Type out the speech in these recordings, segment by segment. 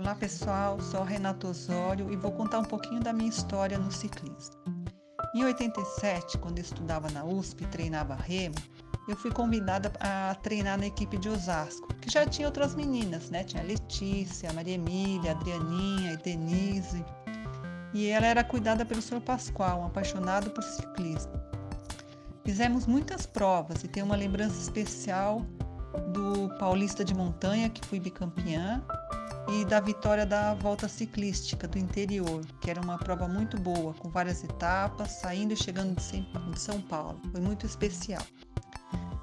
Olá pessoal, sou Renato Osório e vou contar um pouquinho da minha história no ciclismo. Em 87, quando eu estudava na USP e treinava remo, eu fui convidada a treinar na equipe de Osasco, que já tinha outras meninas, né? Tinha a Letícia, a Maria Emília, a Adrianinha e Denise. E ela era cuidada pelo Sr. Pascoal, um apaixonado por ciclismo. Fizemos muitas provas e tenho uma lembrança especial do Paulista de Montanha, que fui bicampeã, e da vitória da volta ciclística do interior, que era uma prova muito boa, com várias etapas, saindo e chegando de São Paulo. Foi muito especial.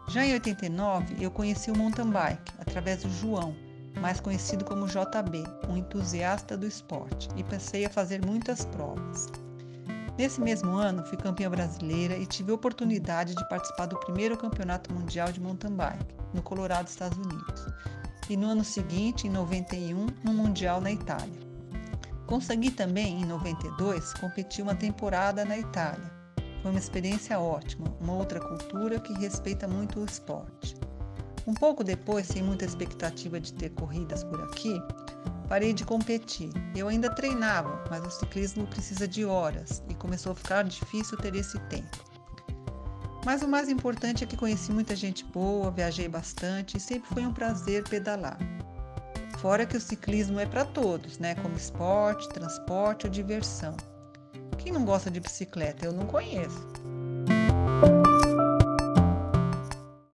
Já em 89, eu conheci o mountain bike através do João, mais conhecido como JB, um entusiasta do esporte, e passei a fazer muitas provas. Nesse mesmo ano, fui campeã brasileira e tive a oportunidade de participar do primeiro campeonato mundial de mountain bike, no Colorado, Estados Unidos e no ano seguinte, em 91, no Mundial na Itália. Consegui também, em 92, competir uma temporada na Itália. Foi uma experiência ótima, uma outra cultura que respeita muito o esporte. Um pouco depois, sem muita expectativa de ter corridas por aqui, parei de competir. Eu ainda treinava, mas o ciclismo precisa de horas e começou a ficar difícil ter esse tempo. Mas o mais importante é que conheci muita gente boa, viajei bastante e sempre foi um prazer pedalar. Fora que o ciclismo é para todos, né? Como esporte, transporte ou diversão. Quem não gosta de bicicleta? Eu não conheço.